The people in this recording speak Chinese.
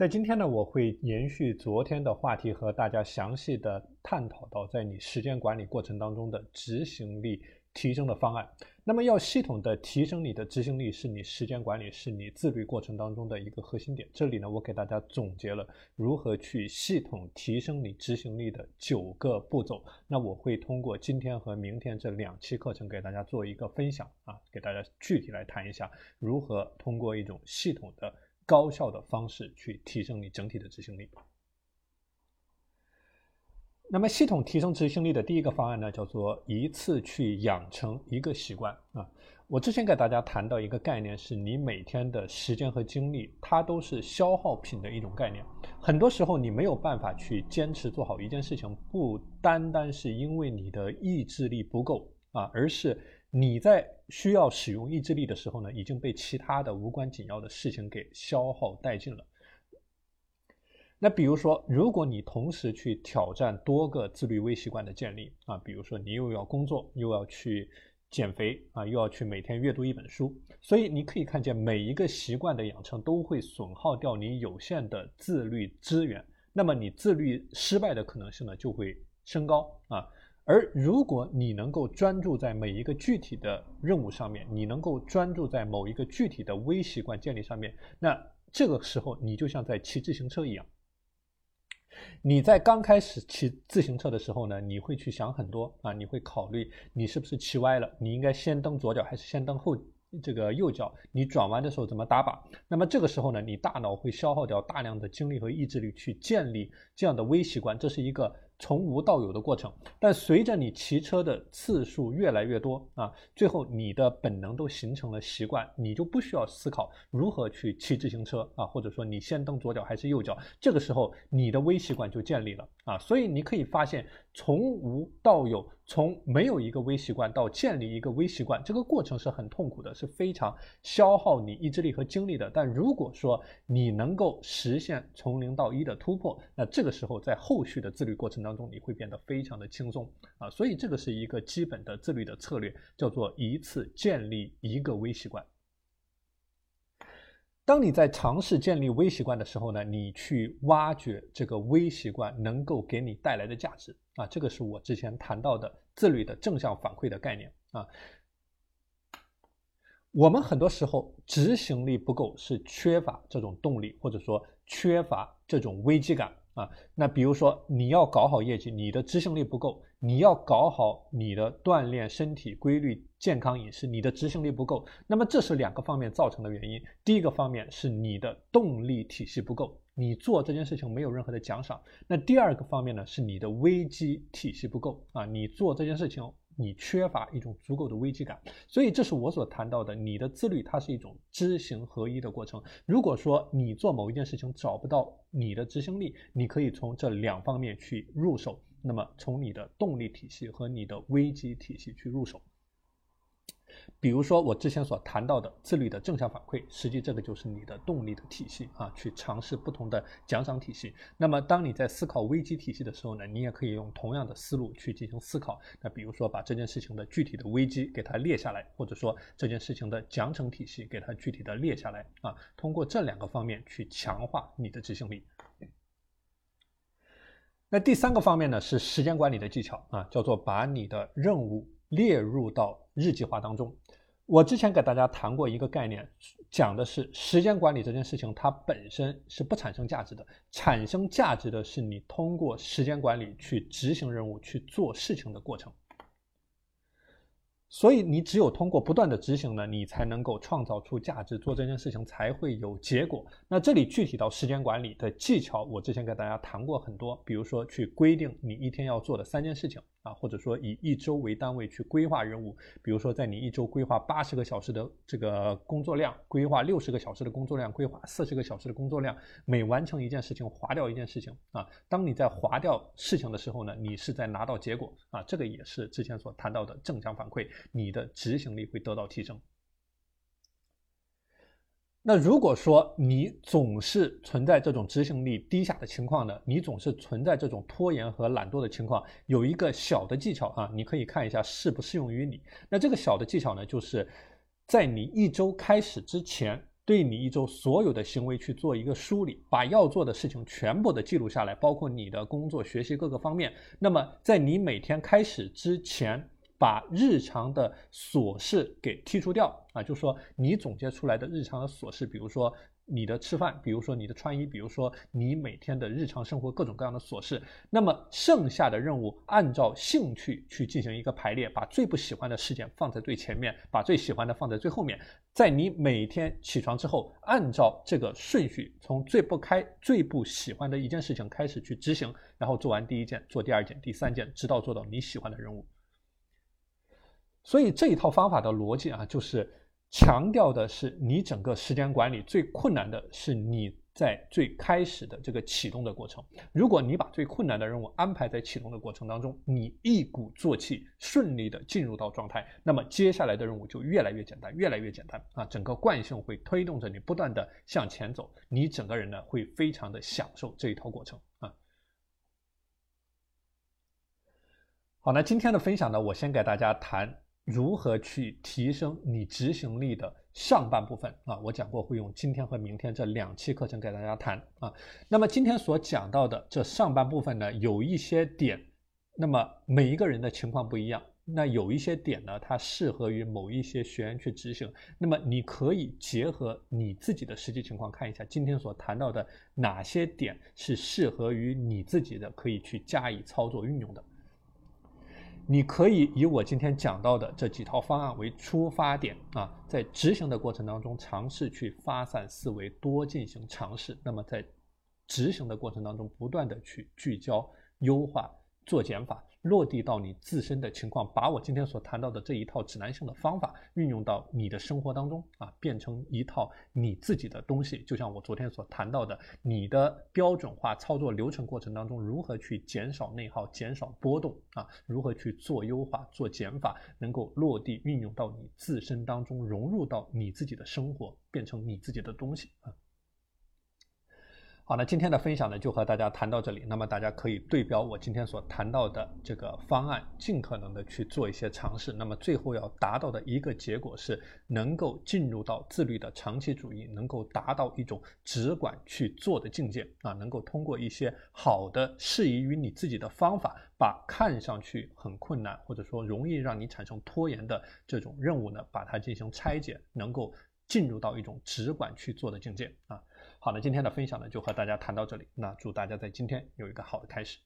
在今天呢，我会延续昨天的话题，和大家详细的探讨到在你时间管理过程当中的执行力提升的方案。那么，要系统的提升你的执行力，是你时间管理，是你自律过程当中的一个核心点。这里呢，我给大家总结了如何去系统提升你执行力的九个步骤。那我会通过今天和明天这两期课程给大家做一个分享啊，给大家具体来谈一下如何通过一种系统的。高效的方式去提升你整体的执行力。那么，系统提升执行力的第一个方案呢，叫做一次去养成一个习惯啊。我之前给大家谈到一个概念，是你每天的时间和精力，它都是消耗品的一种概念。很多时候，你没有办法去坚持做好一件事情，不单单是因为你的意志力不够啊，而是。你在需要使用意志力的时候呢，已经被其他的无关紧要的事情给消耗殆尽了。那比如说，如果你同时去挑战多个自律微习惯的建立啊，比如说你又要工作，又要去减肥啊，又要去每天阅读一本书，所以你可以看见每一个习惯的养成都会损耗掉你有限的自律资源，那么你自律失败的可能性呢就会升高啊。而如果你能够专注在每一个具体的任务上面，你能够专注在某一个具体的微习惯建立上面，那这个时候你就像在骑自行车一样。你在刚开始骑自行车的时候呢，你会去想很多啊，你会考虑你是不是骑歪了，你应该先蹬左脚还是先蹬后这个右脚，你转弯的时候怎么打把？那么这个时候呢，你大脑会消耗掉大量的精力和意志力去建立这样的微习惯，这是一个。从无到有的过程，但随着你骑车的次数越来越多啊，最后你的本能都形成了习惯，你就不需要思考如何去骑自行车啊，或者说你先蹬左脚还是右脚，这个时候你的微习惯就建立了啊，所以你可以发现，从无到有，从没有一个微习惯到建立一个微习惯，这个过程是很痛苦的，是非常消耗你意志力和精力的。但如果说你能够实现从零到一的突破，那这个时候在后续的自律过程当中。当中你会变得非常的轻松啊，所以这个是一个基本的自律的策略，叫做一次建立一个微习惯。当你在尝试建立微习惯的时候呢，你去挖掘这个微习惯能够给你带来的价值啊，这个是我之前谈到的自律的正向反馈的概念啊。我们很多时候执行力不够，是缺乏这种动力，或者说缺乏这种危机感。啊，那比如说你要搞好业绩，你的执行力不够；你要搞好你的锻炼身体、规律健康饮食，你的执行力不够。那么这是两个方面造成的原因。第一个方面是你的动力体系不够，你做这件事情没有任何的奖赏。那第二个方面呢，是你的危机体系不够啊，你做这件事情。你缺乏一种足够的危机感，所以这是我所谈到的，你的自律它是一种知行合一的过程。如果说你做某一件事情找不到你的执行力，你可以从这两方面去入手，那么从你的动力体系和你的危机体系去入手。比如说我之前所谈到的自律的正向反馈，实际这个就是你的动力的体系啊，去尝试不同的奖赏体系。那么当你在思考危机体系的时候呢，你也可以用同样的思路去进行思考。那比如说把这件事情的具体的危机给它列下来，或者说这件事情的奖惩体系给它具体的列下来啊，通过这两个方面去强化你的执行力。那第三个方面呢，是时间管理的技巧啊，叫做把你的任务。列入到日计划当中。我之前给大家谈过一个概念，讲的是时间管理这件事情，它本身是不产生价值的，产生价值的是你通过时间管理去执行任务、去做事情的过程。所以你只有通过不断的执行呢，你才能够创造出价值，做这件事情才会有结果。那这里具体到时间管理的技巧，我之前给大家谈过很多，比如说去规定你一天要做的三件事情啊，或者说以一周为单位去规划任务，比如说在你一周规划八十个小时的这个工作量，规划六十个小时的工作量，规划四十个小时的工作量，每完成一件事情划掉一件事情啊。当你在划掉事情的时候呢，你是在拿到结果啊，这个也是之前所谈到的正向反馈。你的执行力会得到提升。那如果说你总是存在这种执行力低下的情况呢？你总是存在这种拖延和懒惰的情况，有一个小的技巧啊，你可以看一下适不适用于你。那这个小的技巧呢，就是在你一周开始之前。对你一周所有的行为去做一个梳理，把要做的事情全部的记录下来，包括你的工作、学习各个方面。那么在你每天开始之前，把日常的琐事给剔除掉啊，就是说你总结出来的日常的琐事，比如说。你的吃饭，比如说你的穿衣，比如说你每天的日常生活各种各样的琐事，那么剩下的任务按照兴趣去进行一个排列，把最不喜欢的事件放在最前面，把最喜欢的放在最后面。在你每天起床之后，按照这个顺序，从最不开、最不喜欢的一件事情开始去执行，然后做完第一件，做第二件、第三件，直到做到你喜欢的任务。所以这一套方法的逻辑啊，就是。强调的是你整个时间管理最困难的是你在最开始的这个启动的过程。如果你把最困难的任务安排在启动的过程当中，你一鼓作气顺利的进入到状态，那么接下来的任务就越来越简单，越来越简单啊！整个惯性会推动着你不断的向前走，你整个人呢会非常的享受这一套过程啊。好，那今天的分享呢，我先给大家谈。如何去提升你执行力的上半部分啊？我讲过会用今天和明天这两期课程给大家谈啊。那么今天所讲到的这上半部分呢，有一些点，那么每一个人的情况不一样，那有一些点呢，它适合于某一些学员去执行。那么你可以结合你自己的实际情况看一下，今天所谈到的哪些点是适合于你自己的，可以去加以操作运用的。你可以以我今天讲到的这几套方案为出发点啊，在执行的过程当中尝试去发散思维，多进行尝试。那么在执行的过程当中，不断的去聚焦、优化、做减法。落地到你自身的情况，把我今天所谈到的这一套指南性的方法运用到你的生活当中啊，变成一套你自己的东西。就像我昨天所谈到的，你的标准化操作流程过程当中，如何去减少内耗、减少波动啊？如何去做优化、做减法，能够落地运用到你自身当中，融入到你自己的生活，变成你自己的东西啊。好，那今天的分享呢，就和大家谈到这里。那么大家可以对标我今天所谈到的这个方案，尽可能的去做一些尝试。那么最后要达到的一个结果是，能够进入到自律的长期主义，能够达到一种只管去做的境界啊，能够通过一些好的、适宜于你自己的方法，把看上去很困难或者说容易让你产生拖延的这种任务呢，把它进行拆解，能够进入到一种只管去做的境界啊。好的，今天的分享呢就和大家谈到这里。那祝大家在今天有一个好的开始。